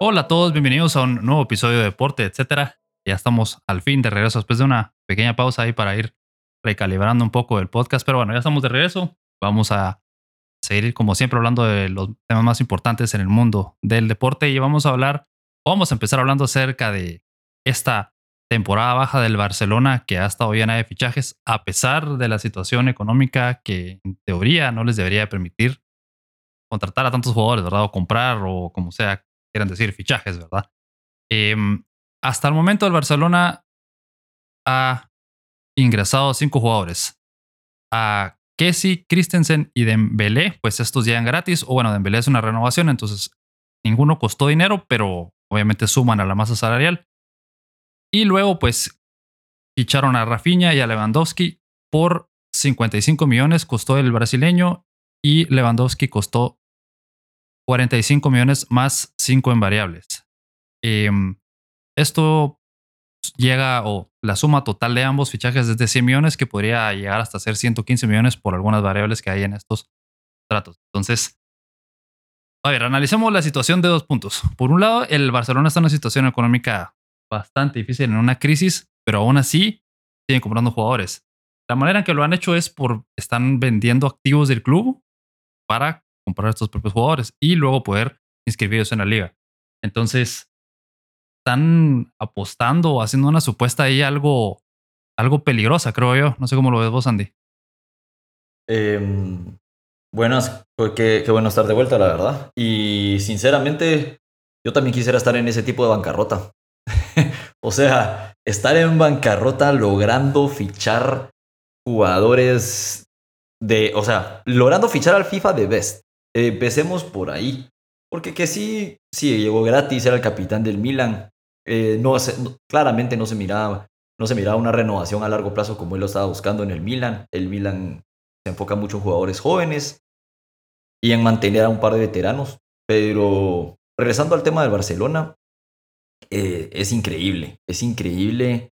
Hola a todos, bienvenidos a un nuevo episodio de Deporte, etcétera. Ya estamos al fin de regreso después de una pequeña pausa ahí para ir recalibrando un poco el podcast, pero bueno, ya estamos de regreso. Vamos a seguir como siempre hablando de los temas más importantes en el mundo del deporte y vamos a hablar, vamos a empezar hablando acerca de esta temporada baja del Barcelona que ha estado llena de fichajes a pesar de la situación económica que en teoría no les debería permitir contratar a tantos jugadores, ¿verdad? O comprar o como sea quieran decir, fichajes, ¿verdad? Em, hasta el momento el Barcelona ha ingresado cinco jugadores. A Kessi, Christensen y Dembélé, pues estos llegan gratis. O bueno, Dembélé es una renovación, entonces ninguno costó dinero, pero obviamente suman a la masa salarial. Y luego, pues, ficharon a Rafinha y a Lewandowski por 55 millones, costó el brasileño, y Lewandowski costó 45 millones más 5 en variables. Em, esto llega, o la suma total de ambos fichajes es de 100 millones, que podría llegar hasta ser 115 millones por algunas variables que hay en estos tratos. Entonces, a ver, analicemos la situación de dos puntos. Por un lado, el Barcelona está en una situación económica bastante difícil, en una crisis, pero aún así siguen comprando jugadores. La manera en que lo han hecho es por están vendiendo activos del club para comprar estos propios jugadores y luego poder inscribirlos en la liga. Entonces, están apostando o haciendo una supuesta ahí algo, algo peligrosa, creo yo. No sé cómo lo ves vos, Andy. Em, buenas, pues qué, qué bueno estar de vuelta, la verdad. Y sinceramente, yo también quisiera estar en ese tipo de bancarrota. o sea, estar en bancarrota logrando fichar jugadores de, o sea, logrando fichar al FIFA de Best. Empecemos por ahí. Porque que sí, sí, llegó gratis, era el capitán del Milan. Eh, no, claramente no se miraba no se miraba una renovación a largo plazo como él lo estaba buscando en el Milan. El Milan se enfoca mucho en jugadores jóvenes y en mantener a un par de veteranos. Pero regresando al tema del Barcelona, eh, es increíble, es increíble.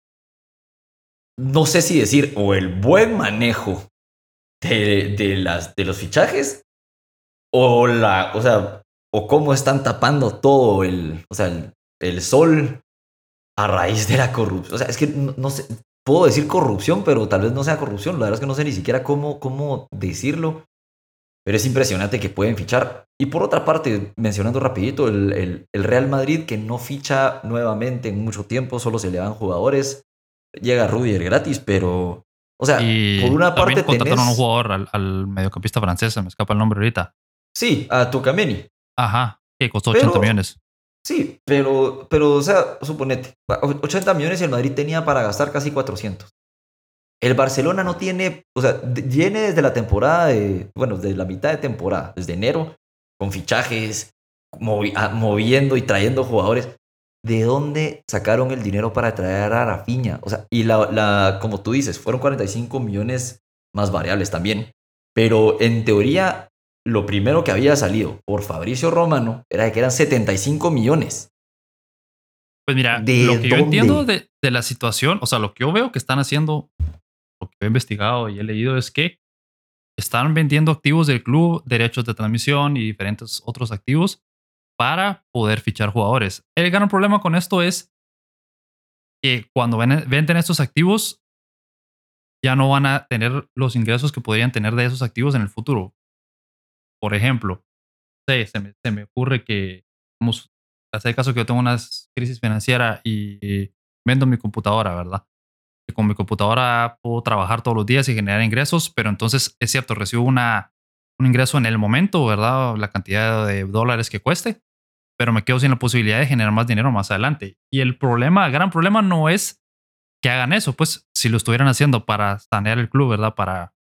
No sé si decir o el buen manejo de, de, las, de los fichajes o la, o sea, o cómo están tapando todo el, o sea, el, sol a raíz de la corrupción. O sea, es que no, sé, puedo decir corrupción, pero tal vez no sea corrupción. La verdad es que no sé ni siquiera cómo, cómo decirlo. Pero es impresionante que pueden fichar. Y por otra parte, mencionando rapidito, el, el, Real Madrid que no ficha nuevamente en mucho tiempo, solo se le dan jugadores. Llega Rudiger gratis, pero... O sea, por una parte contrataron a un jugador al, al, mediocampista francés, se me escapa el nombre ahorita. Sí, a Tucameni. Ajá, que costó 80 millones. Sí, pero, pero, o sea, suponete, 80 millones el Madrid tenía para gastar casi 400. El Barcelona no tiene, o sea, viene desde la temporada de, bueno, desde la mitad de temporada, desde enero, con fichajes, moviendo y trayendo jugadores. ¿De dónde sacaron el dinero para traer a Rafinha? O sea, y la, la, como tú dices, fueron 45 millones más variables también. Pero en teoría, lo primero que había salido por Fabricio Romano era que eran 75 millones. Pues mira, lo que yo entiendo de, la situación, o sea, lo que yo veo que están haciendo, lo que he investigado y he leído es que están vendiendo activos del club, derechos de transmisión y diferentes otros activos para poder fichar jugadores. El gran problema con esto es que cuando venden estos activos, ya no van a tener los ingresos que podrían tener de esos activos en el futuro. Por ejemplo, se, me, ocurre que, vamos, hace caso que yo tengo una crisis financiera y vendo mi computadora, ¿verdad? Y con mi computadora puedo trabajar todos los días y generar ingresos, pero entonces es cierto, recibo un ingreso en el momento, ¿verdad? La cantidad de dólares que cueste, pero me quedo sin la posibilidad de generar más dinero más adelante. Y el problema, el gran problema no es que hagan eso, pues si lo estuvieran haciendo para sanear el club, ¿verdad? Para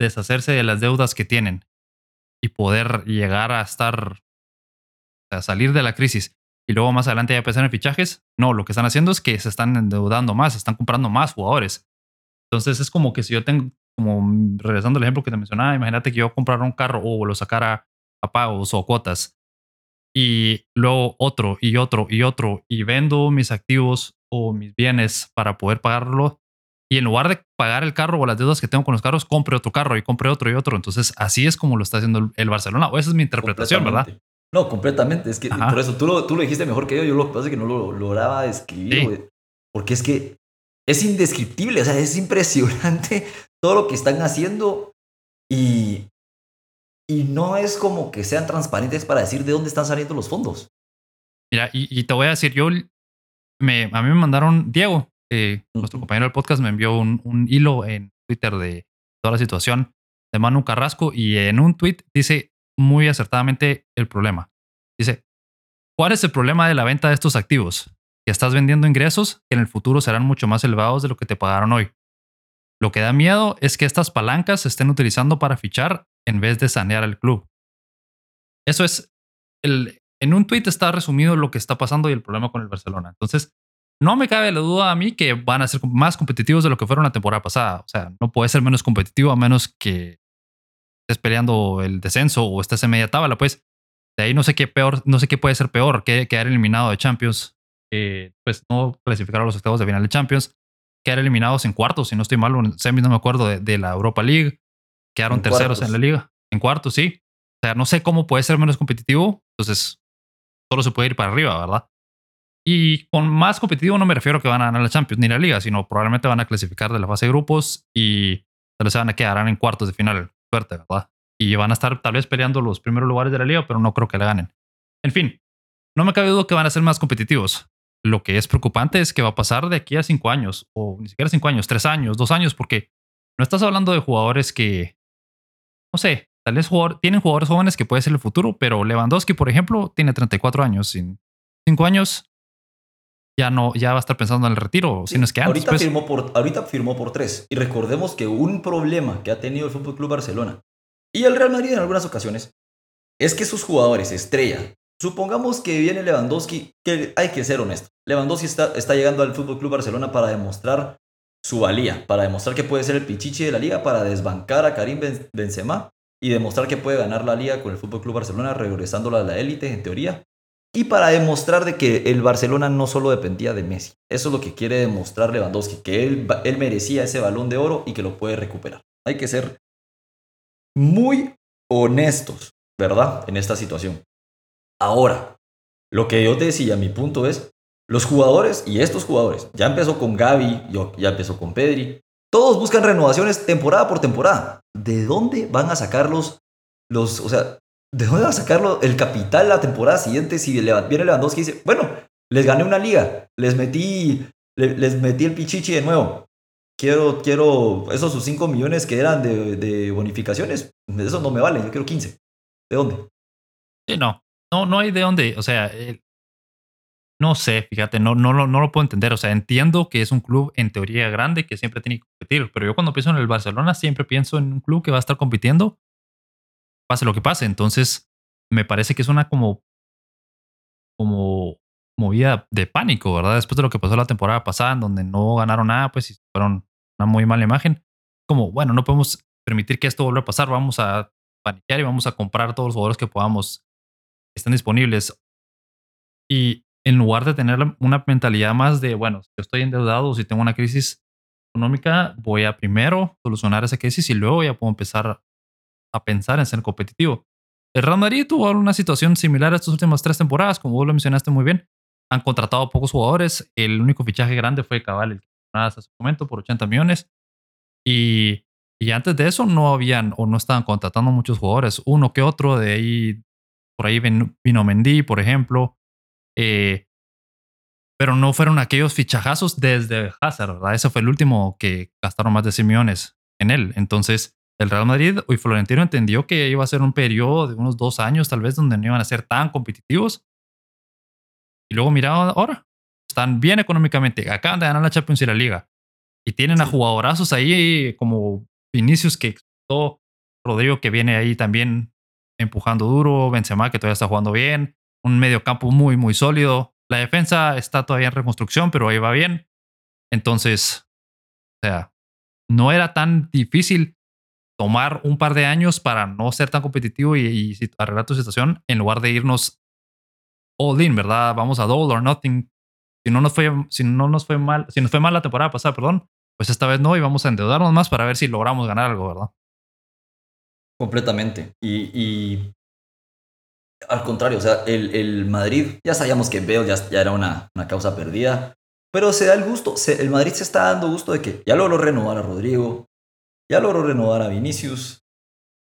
deshacerse de las deudas que tienen y poder llegar a estar, a salir de la crisis y luego más adelante ya empezar en fichajes. No, lo que están haciendo es que se están endeudando más, están comprando más jugadores. Entonces es como que si yo tengo, como regresando al ejemplo que te mencionaba, imagínate que yo comprara un carro o lo sacara a pagos o cuotas y luego otro y otro y otro y vendo mis activos o mis bienes para poder pagarlo y en lugar de pagar el carro o las deudas que tengo con los carros, compre otro carro y compre otro y otro. Entonces, así es como lo está haciendo el Barcelona. O esa es mi interpretación, ¿verdad? No, completamente. Es que por eso tú lo, tú lo dijiste mejor que yo. Yo lo que pasa es que no lo lograba describir, Porque es que es indescriptible. O sea, es impresionante todo lo que están haciendo. Y, y no es como que sean transparentes para decir de dónde están saliendo los fondos. Mira, y, te voy a decir, yo me, a mí me mandaron, Diego, nuestro compañero del podcast, me envió un, un, hilo en Twitter de toda la situación de Manu Carrasco y en un tweet dice muy acertadamente el problema. Dice, ¿cuál es el problema de la venta de estos activos? Que estás vendiendo ingresos que en el futuro serán mucho más elevados de lo que te pagaron hoy. Lo que da miedo es que estas palancas se estén utilizando para fichar en vez de sanear al club. Eso es, el, en un tuit está resumido lo que está pasando y el problema con el Barcelona. Entonces, no me cabe la duda a mí que van a ser más competitivos de lo que fueron la temporada pasada. O sea, no puede ser menos competitivo a menos que estés peleando el descenso o estés en media tabla. Pues de ahí no sé qué peor, no sé qué puede ser peor que quedar eliminado de Champions. Eh, pues no clasificar a los octavos de final de Champions, quedar eliminados en cuartos, si no estoy mal, en semis no me acuerdo de la Europa League, Quedaron terceros en la liga. En cuartos, sí. O sea, no sé cómo puede ser menos competitivo. Entonces, solo se puede ir para arriba, ¿verdad? Y con más competitivo no me refiero a que van a ganar la Champions ni la liga, sino probablemente van a clasificar de la fase de grupos y tal vez se van a quedar en cuartos de final. Suerte, ¿verdad? Y van a estar tal vez peleando los primeros lugares de la liga, pero no creo que la ganen. En fin, no me cabe duda que van a ser más competitivos. Lo que es preocupante es que va a pasar de aquí a cinco años, o ni siquiera cinco años, tres años, dos años, porque no estás hablando de jugadores que no sé, tal vez tienen jugadores jóvenes que puede ser el futuro, pero Lewandowski, por ejemplo, tiene 34 años. En 5 años ya no, ya va a estar pensando en el retiro, si no es que antes. Ahorita, pues. firmó por, ahorita firmó por 3. Y recordemos que un problema que ha tenido el Fútbol Club Barcelona y el Real Madrid en algunas ocasiones es que sus jugadores estrella, supongamos que viene Lewandowski, que hay que ser honesto. Lewandowski está, está llegando al Fútbol Club Barcelona para demostrar su valía, para demostrar que puede ser el pichichi de la liga, para desbancar a Karim Benzema y demostrar que puede ganar la liga con el Fútbol Club Barcelona, regresándola a la élite en teoría. Y para demostrar de que el Barcelona no solo dependía de Messi. Eso es lo que quiere demostrar Lewandowski, que él, merecía ese balón de oro y que lo puede recuperar. Hay que ser muy honestos, ¿verdad? En esta situación. Ahora, lo que yo te decía, mi punto es, los jugadores y estos jugadores, ya empezó con Gaby, ya empezó con Pedri, todos buscan renovaciones temporada por temporada. ¿De dónde van a sacar los, los o sea, de dónde va a sacarlo el capital la temporada siguiente si viene Lewandowski y dice, bueno, les gané una liga, les metí, les, metí el pichichi de nuevo. Quiero, quiero esos sus 5 millones que eran de, de bonificaciones, eso no me vale, yo quiero 15. ¿De dónde? Sí, no, no, no hay de dónde. O sea, no sé, fíjate, no, no, no, lo puedo entender. O sea, entiendo que es un club en teoría grande que siempre tiene que competir, pero yo cuando pienso en el Barcelona siempre pienso en un club que va a estar compitiendo, pase lo que pase. Entonces, me parece que es una como, como movida de pánico, ¿verdad? Después de lo que pasó la temporada pasada, en donde no ganaron nada, pues fueron una muy mala imagen. Como, bueno, no podemos permitir que esto vuelva a pasar, vamos a paniquear y vamos a comprar todos los jugadores que podamos, que estén disponibles. Y en lugar de tener una mentalidad más de, bueno, estoy endeudado si tengo una crisis económica, voy a primero solucionar esa crisis y luego ya puedo empezar a pensar en ser competitivo. El Real Madrid tuvo una situación similar a estas últimas tres temporadas, como vos lo mencionaste muy bien. Han contratado pocos jugadores. El único fichaje grande fue Cabal, el que hasta ese momento por 80 millones. Y, y antes de eso no habían o no estaban contratando muchos jugadores. Uno que otro, de ahí, por ahí vino Mendy, por ejemplo. Eh, pero no fueron aquellos fichajazos desde Hazard, ¿verdad? Ese fue el último que gastaron más de 100 millones en él. Entonces, el Real Madrid y Florentino entendió que iba a ser un periodo de unos dos años, tal vez, donde no iban a ser tan competitivos. Y luego, mira ahora, están bien económicamente, acaban de ganar la Champions y la Liga. Y tienen a jugadorazos ahí como Vinicius, que todo Rodrigo, que viene ahí también empujando duro, Benzema, que todavía está jugando bien, un medio campo muy, muy sólido. La defensa está todavía en reconstrucción, pero ahí va bien. Entonces, o sea, no era tan difícil tomar un par de años para no ser tan competitivo y, arreglar tu situación en lugar de irnos all in, ¿verdad? Vamos a double or nothing. Si no nos fue, si no nos fue mal, si nos fue mal la temporada pasada, perdón, pues esta vez no y vamos a endeudarnos más para ver si logramos ganar algo, ¿verdad? Completamente. y al contrario, o sea, el, el Madrid, ya sabíamos que Bale ya, era una, una, causa perdida, pero se da el gusto, el Madrid se está dando gusto de que ya logró renovar a Rodrigo, ya logró renovar a Vinicius,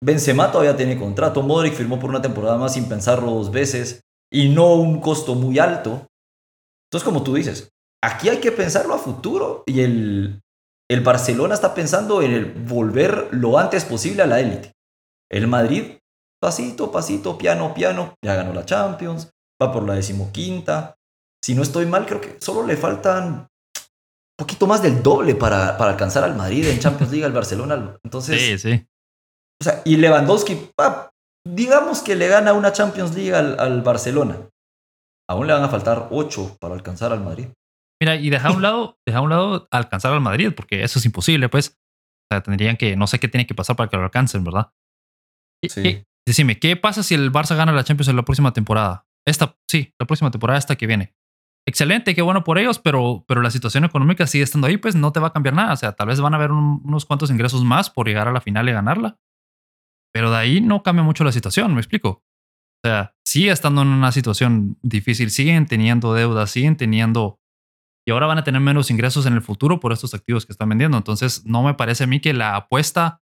Benzema todavía tiene contrato, Modric firmó por una temporada más sin pensarlo dos veces y no un costo muy alto. Entonces, como tú dices, aquí hay que pensarlo a futuro y el, el Barcelona está pensando en el volver lo antes posible a la élite. El Madrid, pasito, pasito, piano, piano, ya ganó la Champions, va por la decimoquinta. Si no estoy mal, creo que solo le faltan poquito más del doble para, para alcanzar al Madrid en Champions League al Barcelona. Entonces, sí, sí. O sea, y Lewandowski, digamos que le gana una Champions League al, al Barcelona. Aún le van a faltar ocho para alcanzar al Madrid. Mira, y deja a un lado, deja a un lado alcanzar al Madrid, porque eso es imposible, pues. O sea, tendrían que, no sé qué tiene que pasar para que lo alcancen, ¿verdad? Sí. decime, ¿qué pasa si el Barça gana la Champions en la próxima temporada? Esta, sí, la próxima temporada, esta que viene. Excelente, qué bueno por ellos, pero, pero la situación económica sigue estando ahí, pues no te va a cambiar nada. O sea, tal vez van a haber unos cuantos ingresos más por llegar a la final y ganarla. Pero de ahí no cambia mucho la situación, me explico. O sea, sigue estando en una situación difícil, siguen teniendo deudas, siguen teniendo y ahora van a tener menos ingresos en el futuro por estos activos que están vendiendo. Entonces, no me parece a mí que la apuesta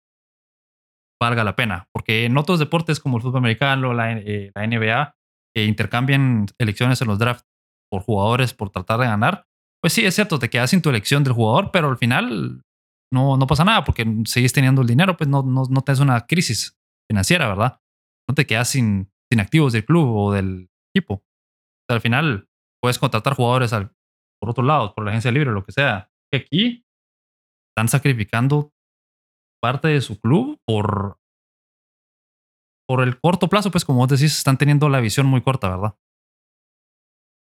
valga la pena, porque en otros deportes como el fútbol americano, la, eh, la NBA, que intercambian elecciones en los drafts por jugadores por tratar de ganar, pues sí, es cierto, te quedas sin tu elección del jugador, pero al final no, no pasa nada porque sigues teniendo el dinero, pues no, no, no tienes una crisis financiera, ¿verdad? No te quedas sin, sin activos del club o del equipo. al final puedes contratar jugadores por otro lado, por la agencia libre, lo que sea. Que aquí están sacrificando parte de su club por, por el corto plazo, pues como vos decís, están teniendo la visión muy corta, ¿verdad?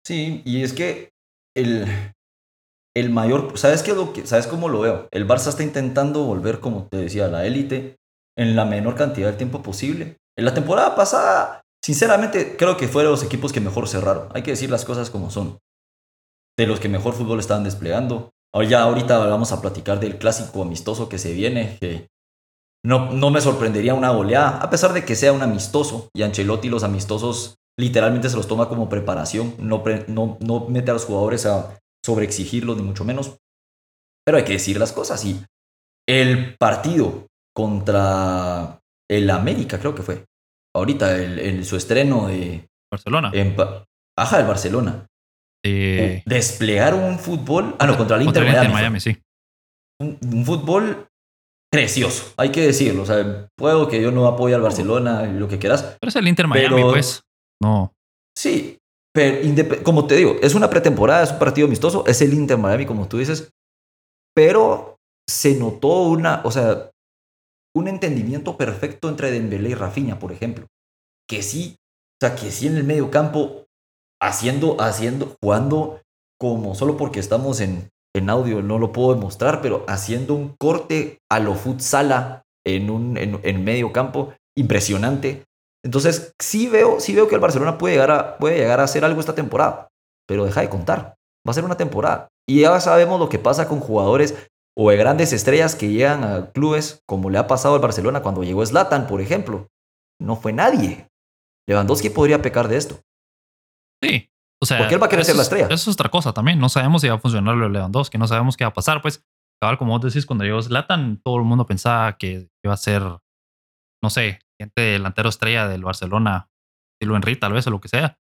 Sí, y es que el, el mayor, ¿sabes qué lo que, sabes cómo lo veo? El Barça está intentando volver, como te decía, a la élite en la menor cantidad de tiempo posible. En la temporada pasada, sinceramente, creo que fueron los equipos que mejor cerraron. Hay que decir las cosas como son de los que mejor fútbol estaban desplegando. Ya ahorita vamos a platicar del clásico amistoso que se viene, que no, no me sorprendería una goleada, a pesar de que sea un amistoso, y Ancelotti los amistosos literalmente se los toma como preparación, no, no, no mete a los jugadores a sobreexigirlos, ni mucho menos. Pero hay que decir las cosas, y el partido contra el América, creo que fue, ahorita, el, su estreno de... Barcelona. En, ajá, el Barcelona. Eh, desplegar un fútbol. Ah, no, contra el Inter, Miami. sí. Un, fútbol precioso, hay que decirlo. O sea, puedo que yo no apoye al Barcelona lo que quieras. Pero es el Inter Miami, pues. No. Sí, pero como te digo, es una pretemporada, es un partido amistoso, es el Inter Miami, como tú dices. Pero se notó una, o sea, un entendimiento perfecto entre Dembélé y Rafinha, por ejemplo. Que sí, o sea, que sí en el medio campo haciendo, haciendo, jugando como solo porque estamos en, en audio, no lo puedo demostrar, pero haciendo un corte a lo futsala en un en, medio campo impresionante. Entonces, sí veo, sí veo que el Barcelona puede llegar, a, puede llegar a hacer algo esta temporada, pero deja de contar. Va a ser una temporada. Y ya sabemos lo que pasa con jugadores o de grandes estrellas que llegan a clubes, como le ha pasado al Barcelona cuando llegó Zlatan, por ejemplo. No fue nadie. Lewandowski podría pecar de esto. Sí. O sea, porque él va a querer ser la estrella. Eso es otra cosa también. No sabemos si va a funcionar lo de Lewandowski, no sabemos qué va a pasar. Pues, cabal, como vos decís, cuando llegó Zlatan, todo el mundo pensaba que iba a ser, no sé, gente delantero estrella del Barcelona, estilo Henry, tal vez, o lo que sea.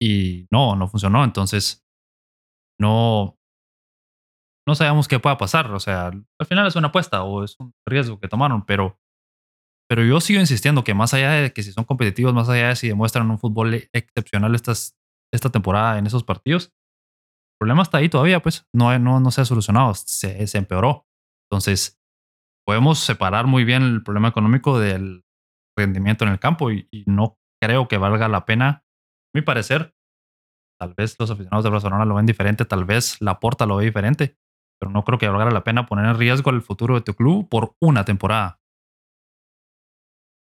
Y no, no funcionó. Entonces, no, no sabemos qué pueda pasar. O sea, al final es una apuesta o es un riesgo que tomaron, pero, pero yo sigo insistiendo que más allá de que si son competitivos, más allá de si demuestran un fútbol excepcional estas esta temporada en esos partidos. El problema está ahí todavía, pues no, no, no se ha solucionado, se, se empeoró. Entonces, podemos separar muy bien el problema económico del rendimiento en el campo y, no creo que valga la pena, a mi parecer. Tal vez los aficionados de Barcelona lo ven diferente, tal vez la Porta lo ve diferente, pero no creo que valga la pena poner en riesgo el futuro de tu club por una temporada.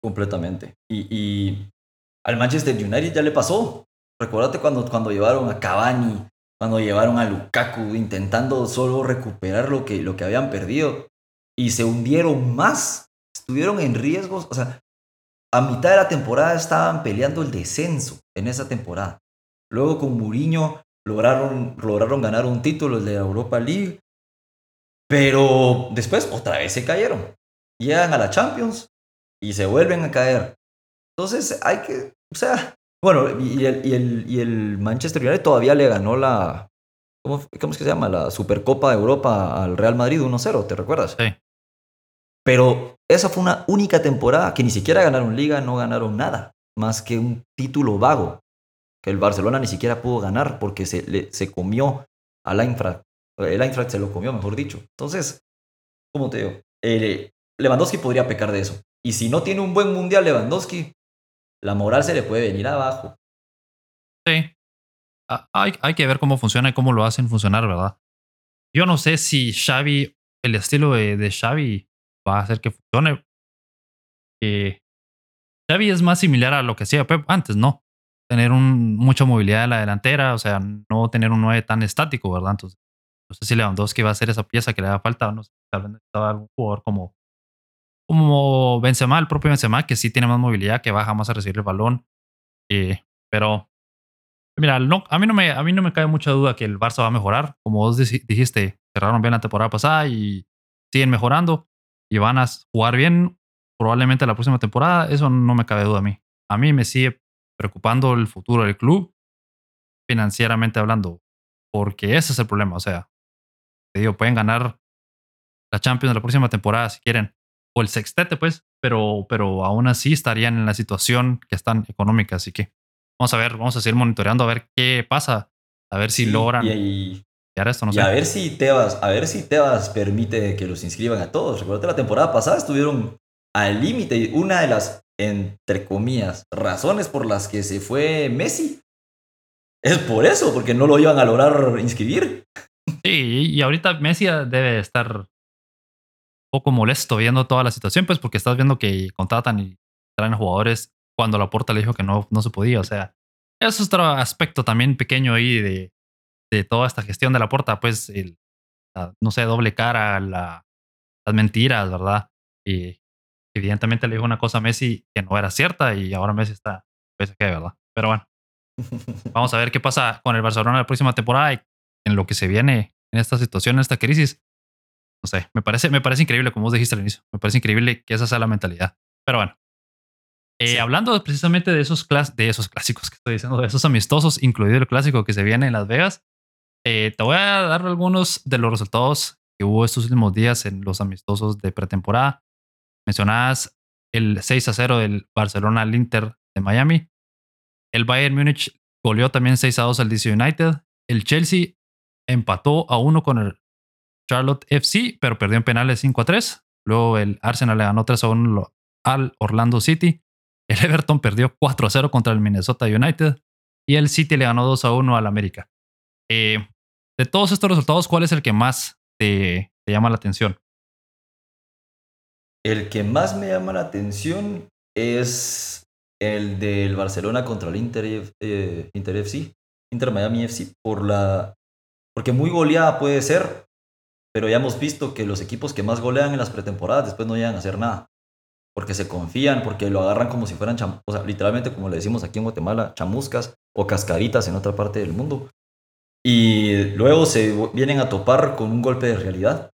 Completamente. Y, al Manchester United ya le pasó. Recuérdate cuando, cuando llevaron a Cavani, cuando llevaron a Lukaku intentando solo recuperar lo que, lo que habían perdido y se hundieron más, estuvieron en riesgos, o sea, a mitad de la temporada estaban peleando el descenso en esa temporada. Luego con Mourinho lograron, lograron ganar un título de Europa League, pero después otra vez se cayeron. Llegan a la Champions y se vuelven a caer. Entonces hay que, o sea, bueno, y el, y el, y el Manchester United todavía le ganó la, ¿cómo, ¿cómo, es que se llama? La Supercopa de Europa al Real Madrid 1-0, ¿te recuerdas? Sí. Pero esa fue una única temporada que ni siquiera ganaron liga, no ganaron nada, más que un título vago que el Barcelona ni siquiera pudo ganar porque se, le, se comió al Eintracht. El Eintracht se lo comió, mejor dicho. Entonces, ¿cómo te digo? Eh, Lewandowski podría pecar de eso. Y si no tiene un buen mundial Lewandowski, la moral se le puede venir abajo. Sí. Hay, hay que ver cómo funciona y cómo lo hacen funcionar, ¿verdad? Yo no sé si Xavi, el estilo de, de Xavi va a hacer que funcione. Eh, Xavi es más similar a lo que hacía Pep antes, ¿no? Tener un, mucha movilidad en la delantera, o sea, no tener un 9 tan estático, ¿verdad? Entonces, no sé si Lewandowski va a hacer esa pieza que le da falta, no sé, tal vez necesitaba algún jugador como, como Benzema, el propio Benzema, que sí tiene más movilidad, que baja más a recibir el balón. Eh, pero, mira, no, a, mí no me, a mí no me cae mucha duda que el Barça va a mejorar. Como vos dijiste, cerraron bien la temporada pasada y siguen mejorando y van a jugar bien probablemente la próxima temporada, eso no me cabe duda a mí. A mí me sigue preocupando el futuro del club, financieramente hablando, porque ese es el problema. O sea, te digo, pueden ganar la Champions la próxima temporada si quieren, o el sextete, pues, pero, pero aún así estarían en la situación que están económica. Así que vamos a ver, vamos a seguir monitoreando a ver qué pasa, a ver si Sí, logran. Y, ahí- no y sé. a ver si Tebas, a ver si Tebas permite que los inscriban a todos. Recuerda la temporada pasada estuvieron al límite. y Una de las, entre comillas, razones por las que se fue Messi es por eso, porque no lo iban a lograr inscribir. Sí, y ahorita Messi debe estar un poco molesto viendo toda la situación, pues porque estás viendo que contratan y traen jugadores cuando la porta le dijo que no, no se podía. O sea, eso es otro aspecto también pequeño ahí de, de toda esta gestión de la porta, pues, el, la, no sé, doble cara, la, las mentiras, ¿verdad? Y evidentemente le dijo una cosa a Messi que no era cierta y ahora Messi está, pues, que, ¿verdad? Pero bueno, vamos a ver qué pasa con el Barcelona la próxima temporada y en lo que se viene en esta situación, en esta crisis. No sé, me parece, me parece increíble, como vos dijiste al inicio, me parece increíble que esa sea la mentalidad. Pero bueno, eh, Sí. hablando precisamente de esos, clas de esos clásicos que estoy diciendo, de esos amistosos, incluido el clásico que se viene en Las Vegas, eh, te voy a dar algunos de los resultados que hubo estos últimos días en los amistosos de pretemporada. Mencionadas el 6 a 0 del Barcelona al Inter de Miami. El Bayern Múnich goleó también 6 a 2 al DC United. El Chelsea empató a 1 con el Charlotte FC, pero perdió en penales 5 a 3. Luego el Arsenal le ganó 3 a 1 al Orlando City. El Everton perdió 4 a 0 contra el Minnesota United. Y el City le ganó 2 a 1 al América. Eh, de todos estos resultados, ¿cuál es el que más te, llama la atención? El que más me llama la atención es el del Barcelona contra el Inter, eh, Inter Miami FC, por la, porque muy goleada puede ser, pero ya hemos visto que los equipos que más golean en las pretemporadas después no llegan a hacer nada, porque se confían, porque lo agarran como si fueran, o sea, literalmente como le decimos aquí en Guatemala, chamuscas o cascaritas en otra parte del mundo. Y luego se vienen a topar con un golpe de realidad.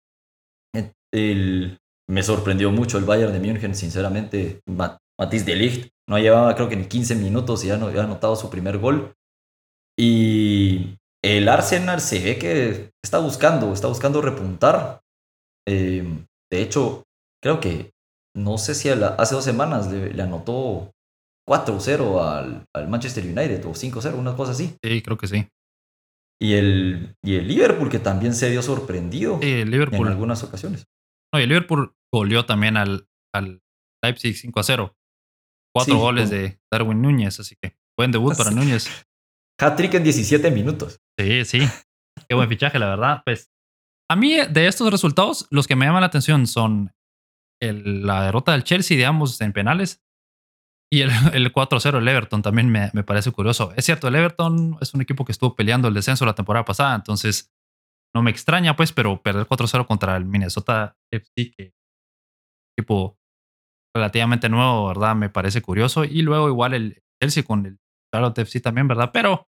El, me sorprendió mucho el Bayern de München, sinceramente. Ma- Matisse de Ligt no llevaba creo que ni 15 minutos y ya no había anotado su primer gol. Y el Arsenal se ve que está buscando, está buscando repuntar. Eh, de hecho, creo que no sé si hace dos semanas le, le anotó 4-0 al, al Manchester United o 5-0, una cosa así. Sí, creo que sí. Y el, y el Liverpool, que también se vio sorprendido Sí, el en algunas ocasiones. No, y el Liverpool goleó también al, al Leipzig 5 a 0. Cuatro Sí, goles con- de Darwin Núñez, así que buen debut para. Núñez. Hat-trick en 17 minutos. Sí, sí. Qué buen fichaje, la verdad. Pues a mí de estos resultados, los que me llaman la atención son el- la derrota del Chelsea de ambos en penales y el, el 4-0 del Everton también me, me parece curioso. Es cierto, el Everton es un equipo que estuvo peleando el descenso la temporada pasada, entonces no me extraña, pues, pero perder 4-0 contra el Minnesota FC, que equipo relativamente nuevo, ¿verdad? Me parece curioso. Y luego igual el Chelsea con el Charlotte FC también, ¿verdad? Pero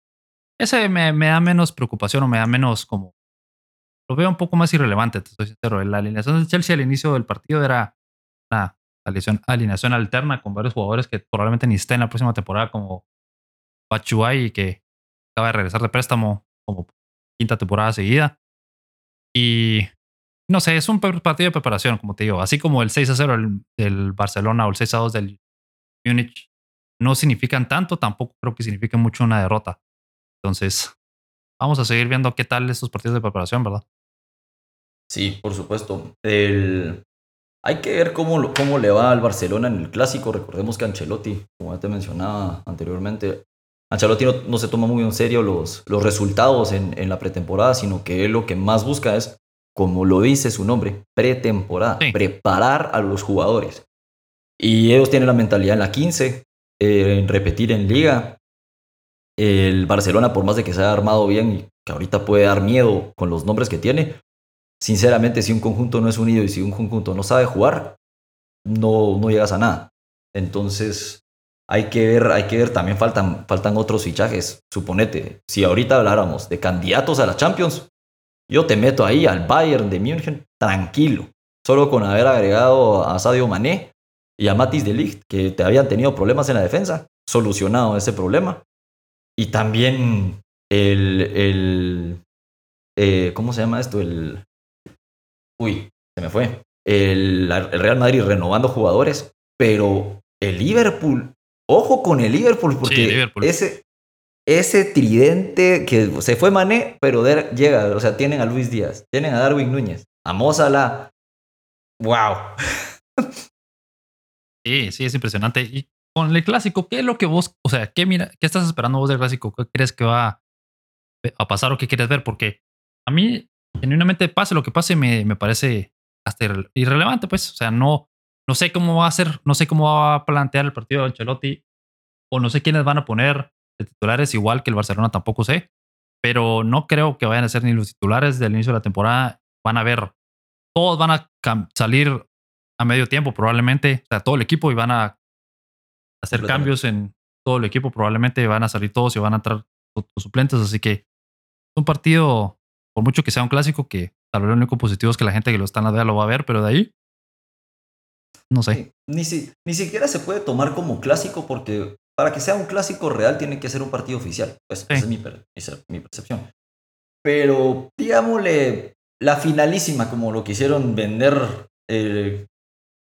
ese me, me, da menos preocupación o me da menos como... Lo veo un poco más irrelevante, te estoy sincero. La alineación de Chelsea al inicio del partido era una alineación, alterna con varios jugadores que probablemente ni estén en la próxima temporada como Bachuay que acaba de regresar de préstamo como quinta temporada seguida. Y no sé, es un partido de preparación, como te digo. Así como el 6 a 0 del, Barcelona o el 6 a 2 del Múnich no significan tanto, tampoco creo que signifique mucho una derrota. Entonces, vamos a seguir viendo qué tal estos partidos de preparación, ¿verdad? Sí, por supuesto. El... Hay que ver cómo, cómo le va al Barcelona en el clásico. Recordemos que Ancelotti, como ya te mencionaba anteriormente, Ancelotti no, se toma muy en serio los, los resultados en, en, la pretemporada, sino que él lo que más busca es como lo dice su nombre, pretemporada, preparar a los jugadores. Y ellos tienen la mentalidad en la 15, eh, en repetir en liga. El Barcelona, por más de que se haya armado bien y que ahorita puede dar miedo con los nombres que tiene, sinceramente, si un conjunto no es unido y si un conjunto no sabe jugar, no, no llegas a nada. Entonces, hay que ver, hay que ver, también faltan, faltan otros fichajes. Suponete, si ahorita habláramos de candidatos a la Champions, yo te meto ahí al Bayern de München tranquilo, solo con haber agregado a Sadio Mané y a Matis de Ligt, que te habían tenido problemas en la defensa, solucionado ese problema. Y también el, el eh, ¿cómo se llama esto? El, uy, se me fue. El, el, Real Madrid renovando jugadores, pero el Liverpool, ojo con el Liverpool, porque ese, ese tridente que se fue Mané, pero llega, o sea, tienen a Luis Díaz, tienen a Darwin Núñez, a Mozala. ¡Wow! Sí, sí, es impresionante. Y con el clásico, ¿qué es lo que vos, o sea, qué mira, qué estás esperando vos del clásico? ¿Qué crees que va a pasar o qué quieres ver? Porque a mí, genuinamente, pase lo que pase, me, me parece hasta irrelevante, pues. O sea, no, no sé cómo va a ser, no sé cómo va a plantear el partido de Ancelotti, o no sé quiénes van a poner de titulares, igual que el Barcelona tampoco sé, pero no creo que vayan a ser ni los titulares del inicio de la temporada. Van a ver, todos van a salir a medio tiempo probablemente, o sea, todo el equipo y van a hacer cambios en todo el equipo, probablemente van a salir todos y van a entrar los suplentes, así que es un partido, por mucho que sea un clásico, que tal vez lo único positivo es que la gente que lo está en la vea lo va a ver, pero de ahí, no sé. Ni, si, ni siquiera se puede tomar como clásico porque para que sea un clásico real tiene que ser un partido oficial. Pues, Esa es mi, mi, percepción. Pero, digámosle, la finalísima, como lo quisieron vender eh,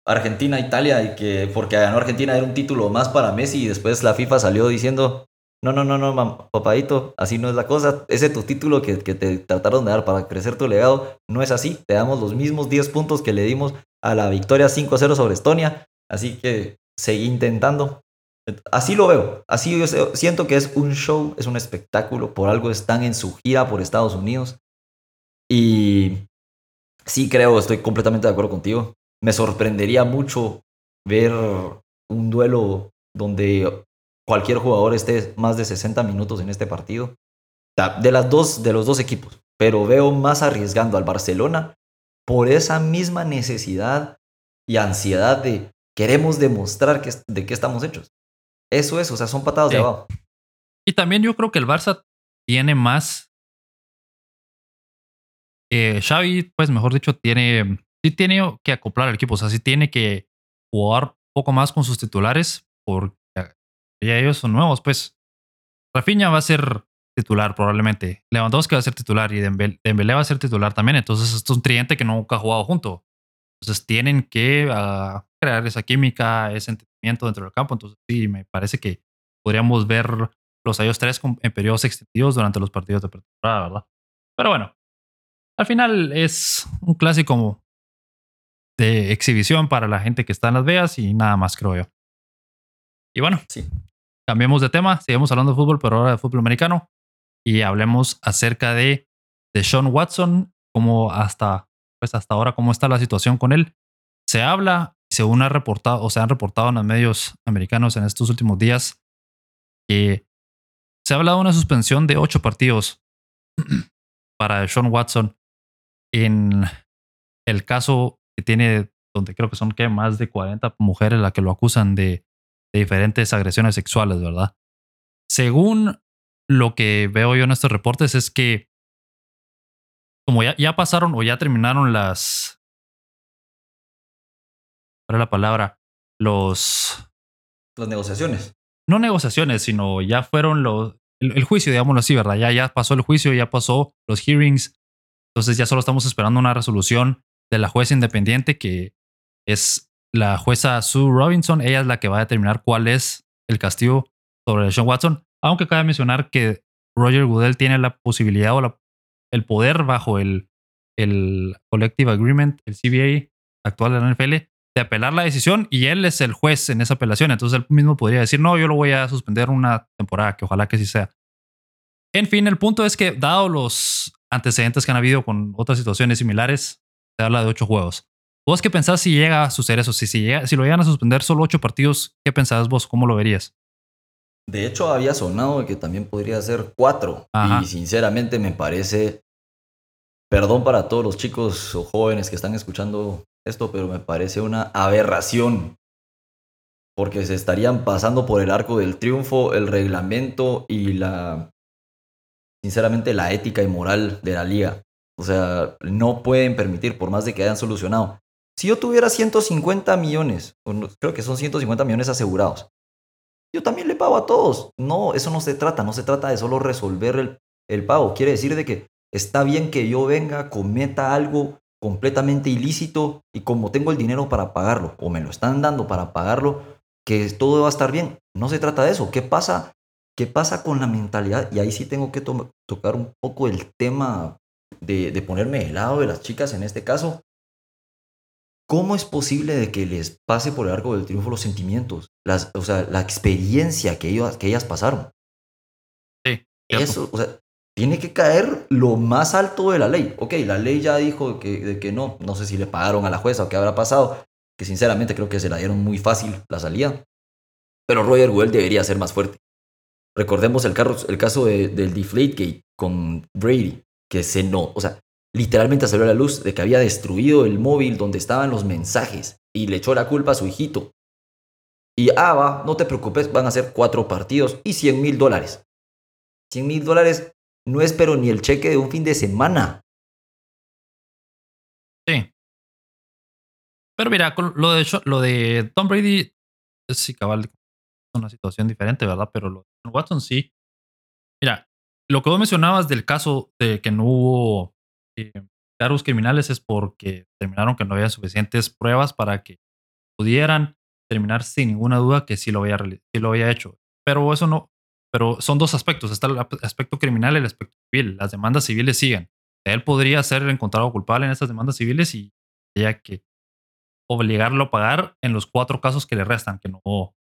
Argentina-Italia, y que porque ganó Argentina era un título más para Messi, y después la FIFA salió diciendo, no, no, no, no, papadito, así no es la cosa. Ese tu título que, que te trataron de dar para crecer tu legado, no es así. Te damos los mismos 10 puntos que le dimos a la victoria 5-0 sobre Estonia. Así que seguí intentando. Así lo veo. Así yo siento que es un show, es un espectáculo. Por algo están en su gira por Estados Unidos. Y sí creo, estoy completamente de acuerdo contigo. Me sorprendería mucho ver un duelo donde cualquier jugador esté más de 60 minutos en este partido. De, las dos, de los dos equipos. Pero veo más arriesgando al Barcelona por esa misma necesidad y ansiedad de queremos demostrar que, de qué estamos hechos. Eso es, o sea, son patadas de abajo. Y también yo creo que el Barça tiene más. Eh, Xavi, pues mejor dicho, tiene. Sí tiene que acoplar al equipo. O sea, sí tiene que jugar un poco más con sus titulares. Porque ya ellos son nuevos. Pues Rafinha va a ser titular probablemente. Lewandowski va a ser titular y Dembélé va a ser titular también. Entonces, esto es un triente que nunca ha jugado junto. Entonces, tienen que uh, crear esa química, ese dentro del campo. Entonces, sí, me parece que podríamos ver los ellos tres en periodos extendidos durante los partidos de pretemporada, ¿verdad? Pero bueno, al final es un clásico de exhibición para la gente que está en Las Vegas y nada más, creo yo. Y bueno, sí. Cambiemos de tema, seguimos hablando de fútbol, pero ahora de fútbol americano y hablemos acerca de, de Sean Watson, como hasta, pues hasta ahora, cómo está la situación con él. Se habla según ha reportado o se han reportado en los medios americanos en estos últimos días, que se ha hablado de una suspensión de ocho partidos para Sean Watson en el caso que tiene donde creo que son que más de 40 mujeres las que lo acusan de, de diferentes agresiones sexuales, ¿verdad? Según lo que veo yo en estos reportes es que como ya, ya pasaron o ya terminaron las... ¿Cuál es la palabra? Los... Las negociaciones. No negociaciones, sino ya fueron los... El, el juicio, digámoslo así, ¿verdad? Ya, ya pasó el juicio, ya pasó los hearings. Entonces ya solo estamos esperando una resolución de la jueza independiente que es la jueza Sue Robinson. Ella es la que va a determinar cuál es el castigo sobre Sean Watson. Aunque cabe mencionar que Roger Goodell tiene la posibilidad o el poder bajo el, el Collective Agreement, el CBA actual de la NFL, de apelar la decisión y él es el juez en esa apelación. Entonces él mismo podría decir, no, yo lo voy a suspender una temporada, que ojalá que sí sea. En fin, el punto es que, dado los antecedentes que han habido con otras situaciones similares, se habla de ocho juegos. ¿Vos qué pensás si llega a suceder eso? Si, si, llega, si lo llegan a suspender solo ocho partidos, ¿qué pensás vos? ¿Cómo lo verías? De hecho, había sonado que también podría ser cuatro. Ajá. Y sinceramente me parece, perdón para todos los chicos o jóvenes que están escuchando esto, pero me parece una aberración. Porque se estarían pasando por el arco del triunfo, el reglamento y la, sinceramente, la ética y moral de la liga. O sea, no pueden permitir, por más de que hayan solucionado. Si yo tuviera 150 millones, creo que son 150 millones asegurados, yo también le pago a todos. No, eso no se trata, no se trata de solo resolver el, el pago. Quiere decir de que está bien que yo venga, cometa algo completamente ilícito y como tengo el dinero para pagarlo, o me lo están dando para pagarlo, que todo va a estar bien. No se trata de eso. ¿Qué pasa? ¿Qué pasa con la mentalidad? Y ahí sí tengo que to- tocar un poco el tema de, de ponerme del lado de las chicas en este caso. ¿Cómo es posible de que les pase por el arco del triunfo los sentimientos? Las, o sea, la experiencia que, ellos, que ellas pasaron. Sí. cierto. Eso, o sea, tiene que caer lo más alto de la ley. Ok, la ley ya dijo que, de que no, no sé si le pagaron a la jueza o qué habrá pasado, que sinceramente creo que se la dieron muy fácil la salida. Pero Roger Goodell debería ser más fuerte. Recordemos el, carro, el caso de- del Deflategate con Brady, que se no, o sea, literalmente salió a la luz de que había destruido el móvil donde estaban los mensajes y le echó la culpa a su hijito. Y, ah, va, no te preocupes, van a ser cuatro partidos y 100 mil dólares. 100 mil dólares no es pero ni el cheque de un fin de semana. Sí. Pero mira, con lo de, lo de Tom Brady, sí, cabal, es una situación diferente, ¿verdad? Pero lo de Watson sí. Mira, lo que vos mencionabas del caso de que no hubo eh, cargos criminales es porque terminaron que no había suficientes pruebas para que pudieran terminar sin ninguna duda que sí lo había, sí lo había hecho. Pero eso no, pero son dos aspectos. Está el aspecto criminal y el aspecto civil. Las demandas civiles siguen. Él podría ser encontrado culpable en estas demandas civiles y había que obligarlo a pagar en los cuatro casos que le restan, que no